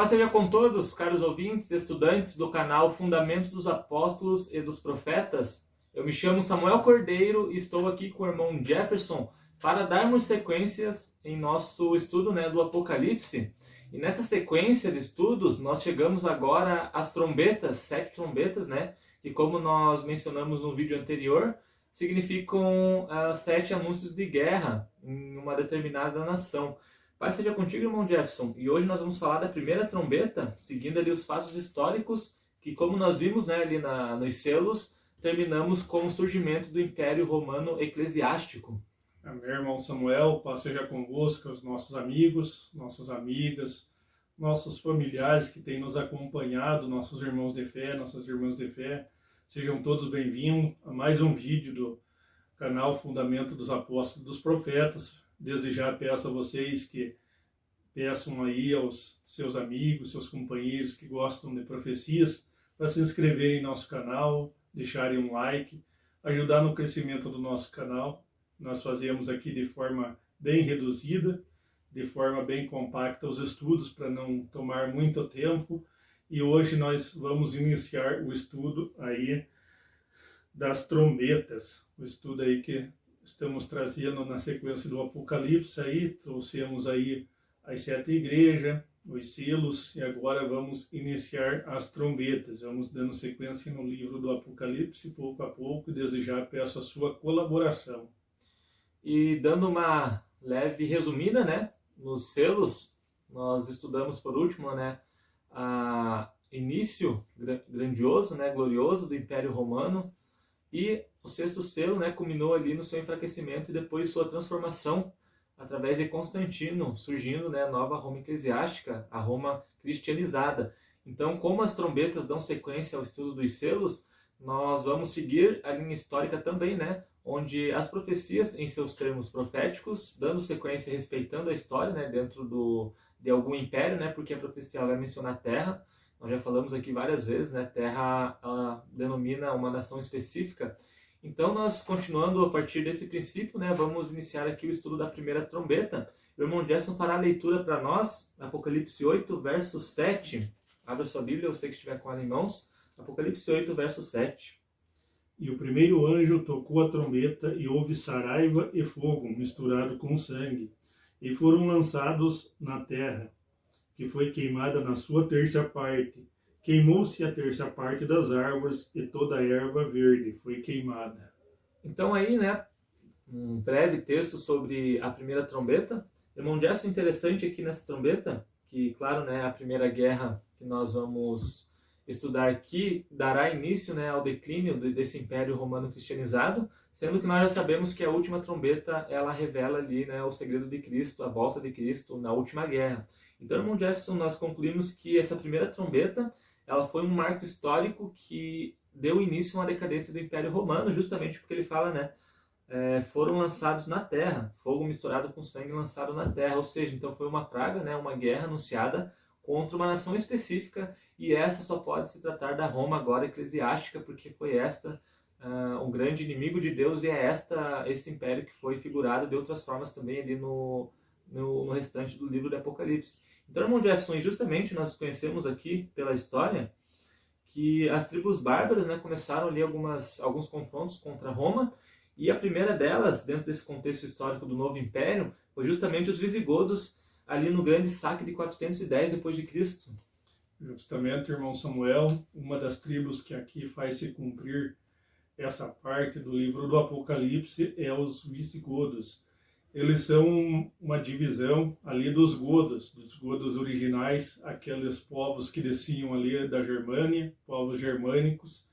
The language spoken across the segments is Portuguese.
paz seja com todos, caros ouvintes, estudantes do canal Fundamentos dos Apóstolos e dos Profetas. Eu me chamo Samuel Cordeiro e estou aqui com o irmão Jefferson para darmos sequências em nosso estudo né, do Apocalipse. E nessa sequência de estudos, nós chegamos agora às trombetas, sete trombetas, né? Que como nós mencionamos no vídeo anterior, significam uh, sete anúncios de guerra em uma determinada nação. Pai seja contigo, irmão Jefferson. E hoje nós vamos falar da primeira trombeta, seguindo ali os fatos históricos, que como nós vimos né, ali na, nos selos, terminamos com o surgimento do Império Romano Eclesiástico. Meu irmão Samuel, paz seja convosco, os nossos amigos, nossas amigas, nossos familiares que têm nos acompanhado, nossos irmãos de fé, nossas irmãs de fé. Sejam todos bem-vindos a mais um vídeo do canal Fundamento dos Apóstolos dos Profetas. Desde já peço a vocês que peçam aí aos seus amigos, seus companheiros que gostam de profecias, para se inscreverem em nosso canal, deixarem um like, ajudar no crescimento do nosso canal. Nós fazemos aqui de forma bem reduzida, de forma bem compacta os estudos para não tomar muito tempo. E hoje nós vamos iniciar o estudo aí das trombetas, o estudo aí que estamos trazendo na sequência do Apocalipse aí, trouxemos aí as sete igrejas, os selos e agora vamos iniciar as trombetas. Vamos dando sequência no livro do Apocalipse pouco a pouco, desde já peço a sua colaboração. E dando uma leve resumida, né, nos selos, nós estudamos por último, né, a início grandioso, né, glorioso do Império Romano e o sexto selo né, culminou ali no seu enfraquecimento e depois sua transformação através de Constantino, surgindo né, a nova Roma eclesiástica, a Roma cristianizada. Então, como as trombetas dão sequência ao estudo dos selos, nós vamos seguir a linha histórica também, né, onde as profecias, em seus termos proféticos, dando sequência respeitando a história né, dentro do, de algum império, né, porque a profecia vai mencionar a terra, nós já falamos aqui várias vezes, né? Terra ela denomina uma nação específica. Então, nós continuando a partir desse princípio, né? Vamos iniciar aqui o estudo da primeira trombeta. O irmão Gerson fará a leitura para nós, Apocalipse 8, verso 7. Abra sua Bíblia, eu sei que estiver com ela em mãos. Apocalipse 8, verso 7. E o primeiro anjo tocou a trombeta e houve saraiva e fogo misturado com sangue, e foram lançados na terra que foi queimada na sua terça parte. Queimou-se a terça parte das árvores e toda a erva verde foi queimada. Então aí, né, um breve texto sobre a primeira trombeta. Irmão Gerson, interessante aqui nessa trombeta, que claro, né, a primeira guerra que nós vamos estudar aqui dará início né, ao declínio desse império romano cristianizado, sendo que nós já sabemos que a última trombeta ela revela ali né, o segredo de Cristo, a volta de Cristo na última guerra. Então, irmão Jefferson, nós concluímos que essa primeira trombeta ela foi um marco histórico que deu início a uma decadência do Império Romano, justamente porque ele fala, né? É, foram lançados na terra, fogo misturado com sangue lançado na terra, ou seja, então foi uma praga, né, uma guerra anunciada contra uma nação específica, e essa só pode se tratar da Roma agora eclesiástica, porque foi esta uh, um grande inimigo de Deus, e é esta esse império que foi figurado de outras formas também ali no, no, no restante do livro do Apocalipse. Então, irmão Jefferson, justamente nós conhecemos aqui pela história que as tribos bárbaras né, começaram ali algumas, alguns confrontos contra Roma, e a primeira delas, dentro desse contexto histórico do Novo Império, foi justamente os visigodos ali no grande saque de 410 depois de Cristo. Justamente, irmão Samuel, uma das tribos que aqui faz se cumprir essa parte do livro do Apocalipse é os visigodos eles são uma divisão ali dos godos, dos godos originais, aqueles povos que desciam ali da Germânia, povos germânicos.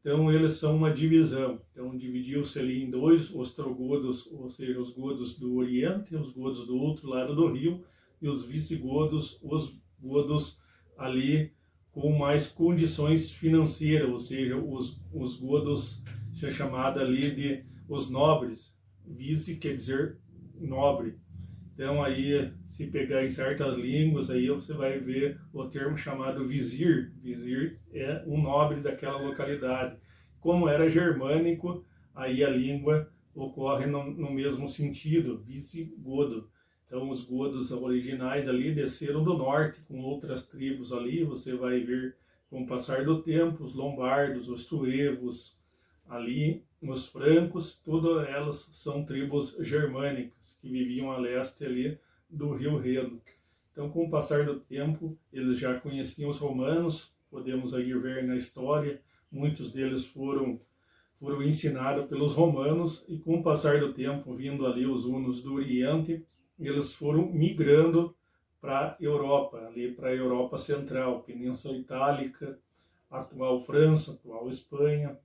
Então eles são uma divisão. Então dividiu-se ali em dois, ostrogodos, ou seja, os godos do Oriente, os godos do outro lado do rio, e os visigodos, os godos ali com mais condições financeiras, ou seja, os, os godos chamada ali de os nobres. Vice quer dizer nobre. Então aí, se pegar em certas línguas, aí você vai ver o termo chamado vizir. Vizir é um nobre daquela localidade. Como era germânico, aí a língua ocorre no, no mesmo sentido, visigodo. Então, os godos originais ali desceram do norte com outras tribos ali. Você vai ver, com o passar do tempo, os lombardos, os suevos, ali, os francos, todas elas são tribos germânicas que viviam a leste ali do Rio Reno. Então, com o passar do tempo, eles já conheciam os romanos. Podemos aí ver na história, muitos deles foram foram ensinados pelos romanos e com o passar do tempo, vindo ali os hunos do Oriente, eles foram migrando para Europa, ali para a Europa Central, Península Itálica, atual França, atual Espanha,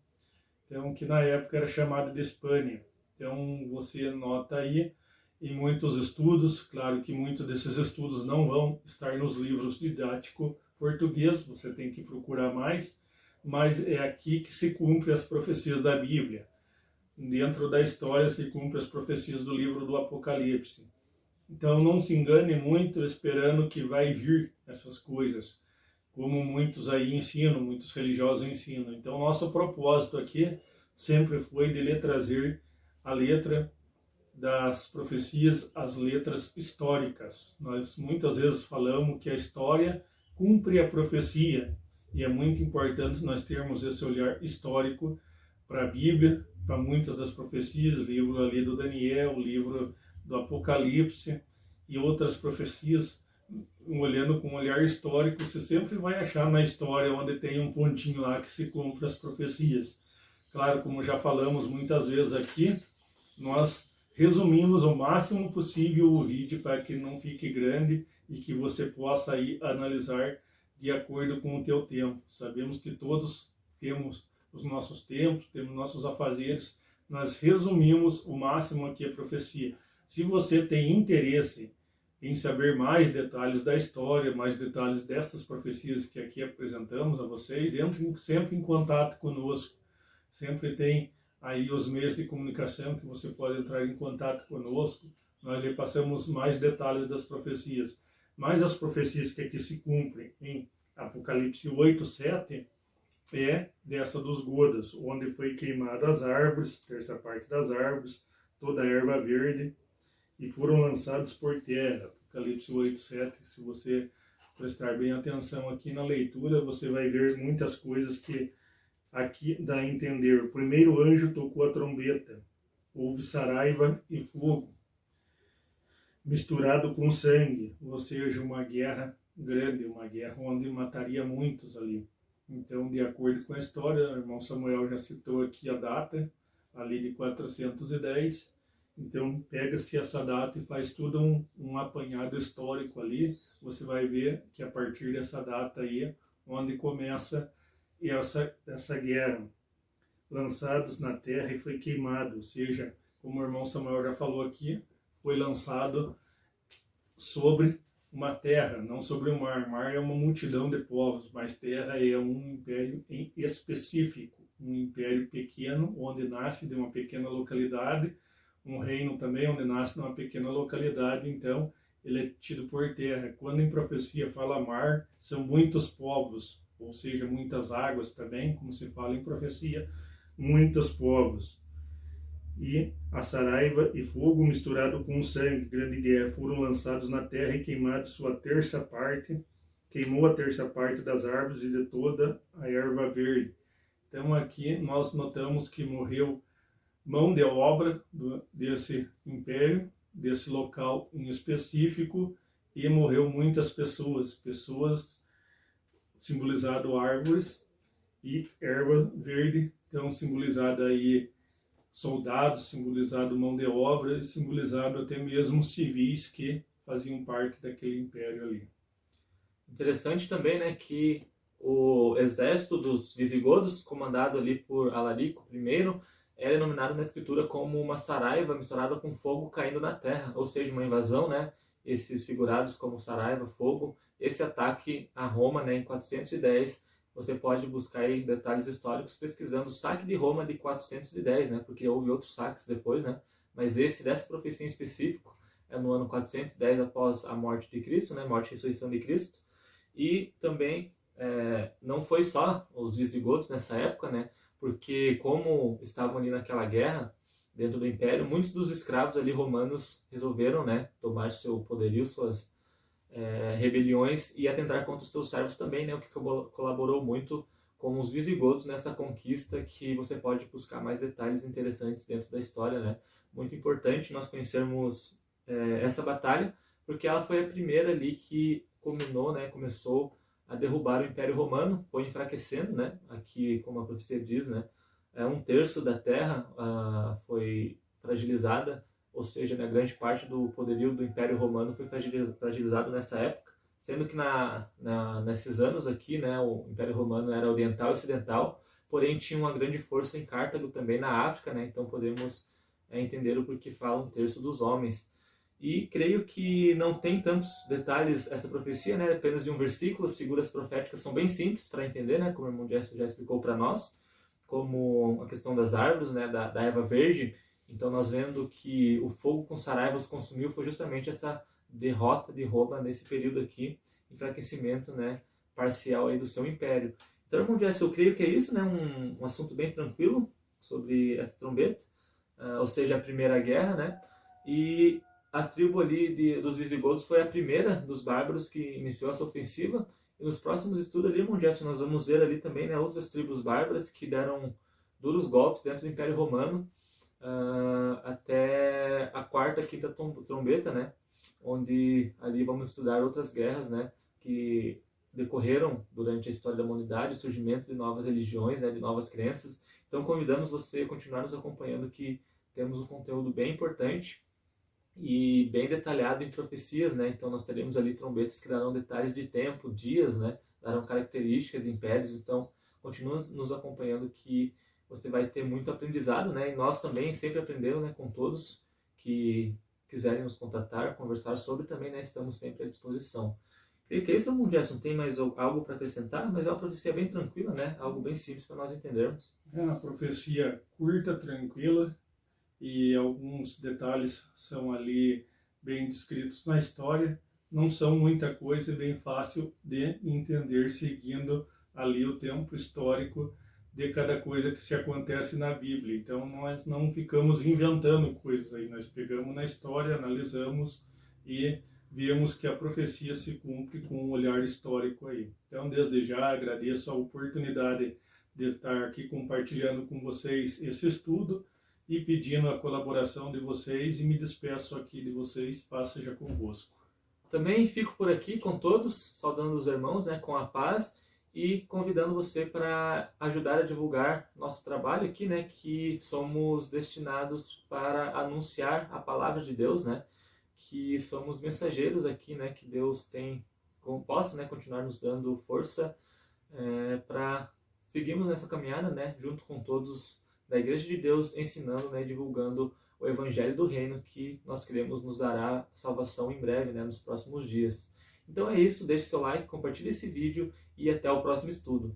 então que na época era chamado de Espanha. Então você nota aí em muitos estudos, claro que muitos desses estudos não vão estar nos livros didático português, você tem que procurar mais, mas é aqui que se cumpre as profecias da Bíblia. Dentro da história se cumpre as profecias do livro do Apocalipse. Então não se engane muito esperando que vai vir essas coisas, como muitos aí ensinam, muitos religiosos ensinam. Então nosso propósito aqui sempre foi de lhe trazer a letra das profecias as letras históricas. Nós muitas vezes falamos que a história cumpre a profecia e é muito importante nós termos esse olhar histórico para a Bíblia, para muitas das profecias, livro ali do Daniel, livro do Apocalipse e outras profecias, olhando com um olhar histórico, você sempre vai achar na história onde tem um pontinho lá que se cumpre as profecias. Claro, como já falamos muitas vezes aqui, nós resumimos o máximo possível o vídeo para que não fique grande e que você possa aí analisar de acordo com o teu tempo. Sabemos que todos temos os nossos tempos, temos nossos afazeres, nós resumimos o máximo aqui a profecia. Se você tem interesse em saber mais detalhes da história, mais detalhes destas profecias que aqui apresentamos a vocês, entre sempre em contato conosco. Sempre tem aí os meios de comunicação que você pode entrar em contato conosco. Nós lhe passamos mais detalhes das profecias. Mas as profecias que aqui se cumprem em Apocalipse 8, 7, é dessa dos Godas, onde foi queimada as árvores, terça parte das árvores, toda a erva verde, e foram lançados por terra. Apocalipse 8, 7. Se você prestar bem atenção aqui na leitura, você vai ver muitas coisas que aqui dá a entender. O primeiro anjo tocou a trombeta, houve saraiva e fogo, misturado com sangue, ou seja, uma guerra grande, uma guerra onde mataria muitos ali. Então, de acordo com a história, o irmão Samuel já citou aqui a data, ali de 410. Então, pega-se essa data e faz tudo um, um apanhado histórico ali. Você vai ver que a partir dessa data aí, onde começa essa, essa guerra, lançados na terra e foi queimado, ou seja, como o irmão Samuel já falou aqui, foi lançado sobre uma terra, não sobre o mar. Mar é uma multidão de povos, mas terra é um império em específico, um império pequeno, onde nasce de uma pequena localidade, um reino também onde nasce de uma pequena localidade, então ele é tido por terra. Quando em profecia fala mar, são muitos povos, ou seja, muitas águas também, como se fala em profecia, muitos povos e a saraiva e fogo misturado com sangue, grande guerra, foram lançados na terra e queimados sua terça parte, queimou a terça parte das árvores e de toda a erva verde. Então aqui nós notamos que morreu mão de obra do, desse império, desse local em específico, e morreu muitas pessoas, pessoas simbolizado árvores e erva verde, então simbolizada aí soldados, simbolizado mão de obra, simbolizado até mesmo civis que faziam parte daquele império ali. Interessante também, né, que o exército dos visigodos, comandado ali por Alarico I, é denominado na escritura como uma saraiva misturada com fogo caindo na terra, ou seja, uma invasão, né? Esses figurados como saraiva, fogo, esse ataque a Roma, né, em 410 você pode buscar aí detalhes históricos pesquisando o saque de Roma de 410, né? Porque houve outros saques depois, né? Mas esse dessa profecia em específico é no ano 410 após a morte de Cristo, né? Morte e ressurreição de Cristo. E também é, não foi só os visigodos nessa época, né? Porque como estavam ali naquela guerra, dentro do império. Muitos dos escravos ali romanos resolveram, né, tomar seu poderio, suas é, rebeliões e atentar contra os seus servos também, né, o que colaborou muito com os visigodos nessa conquista que você pode buscar mais detalhes interessantes dentro da história, né? Muito importante nós conhecermos é, essa batalha, porque ela foi a primeira ali que culminou, né, começou a derrubar o Império Romano, foi enfraquecendo, né? Aqui, como a profecia diz, né, é um terço da terra uh, foi fragilizada, ou seja, né, grande parte do poderio do Império Romano foi fragilizado nessa época, sendo que na, na, nesses anos aqui, né, o Império Romano era oriental e ocidental, porém tinha uma grande força em Cartago também na África, né, então podemos é, entender o porquê fala um terço dos homens. E creio que não tem tantos detalhes essa profecia, né, apenas de um versículo, as figuras proféticas são bem simples para entender, né, como o irmão Jess já explicou para nós, como a questão das árvores, né, da, da erva verde. Então, nós vendo que o fogo com Saraiva os consumiu foi justamente essa derrota de Roma nesse período aqui, enfraquecimento né, parcial aí do seu império. Então, irmão Jefferson, eu creio que é isso, né, um, um assunto bem tranquilo sobre essa trombeta, uh, ou seja, a Primeira Guerra, né, e a tribo ali de, dos visigodos foi a primeira dos bárbaros que iniciou essa ofensiva, e nos próximos estudos ali, irmão Jefferson, nós vamos ver ali também né, outras tribos bárbaras que deram duros golpes dentro do Império Romano uh, até a quarta, quinta trombeta, né? Onde ali vamos estudar outras guerras, né? Que decorreram durante a história da humanidade, o surgimento de novas religiões, né, de novas crenças. Então convidamos você a continuar nos acompanhando que temos um conteúdo bem importante e bem detalhado em profecias, né? Então nós teremos ali trombetas que darão detalhes de tempo, dias, né? Darão características de impérios. Então continua nos acompanhando que você vai ter muito aprendizado, né? E nós também sempre aprendemos, né? Com todos que quiserem nos contatar, conversar sobre também, né? Estamos sempre à disposição. Creio que é o Gerson. Tem mais algo para acrescentar? Mas é uma profecia bem tranquila, né? Algo bem simples para nós entendermos. É uma profecia curta, tranquila, e alguns detalhes são ali bem descritos na história. Não são muita coisa, é bem fácil de entender seguindo ali o tempo histórico de cada coisa que se acontece na Bíblia. Então nós não ficamos inventando coisas aí, nós pegamos na história, analisamos e vemos que a profecia se cumpre com um olhar histórico aí. Então desde já agradeço a oportunidade de estar aqui compartilhando com vocês esse estudo e pedindo a colaboração de vocês e me despeço aqui de vocês, paz seja convosco. Também fico por aqui com todos, saudando os irmãos, né, com a paz e convidando você para ajudar a divulgar nosso trabalho aqui, né, que somos destinados para anunciar a palavra de Deus, né, que somos mensageiros aqui, né, que Deus tem, possa, né, continuar nos dando força é, para seguirmos nessa caminhada, né, junto com todos da Igreja de Deus ensinando, né, divulgando o Evangelho do Reino que nós queremos nos dará salvação em breve, né, nos próximos dias. Então é isso, deixe seu like, compartilhe esse vídeo e até o próximo estudo.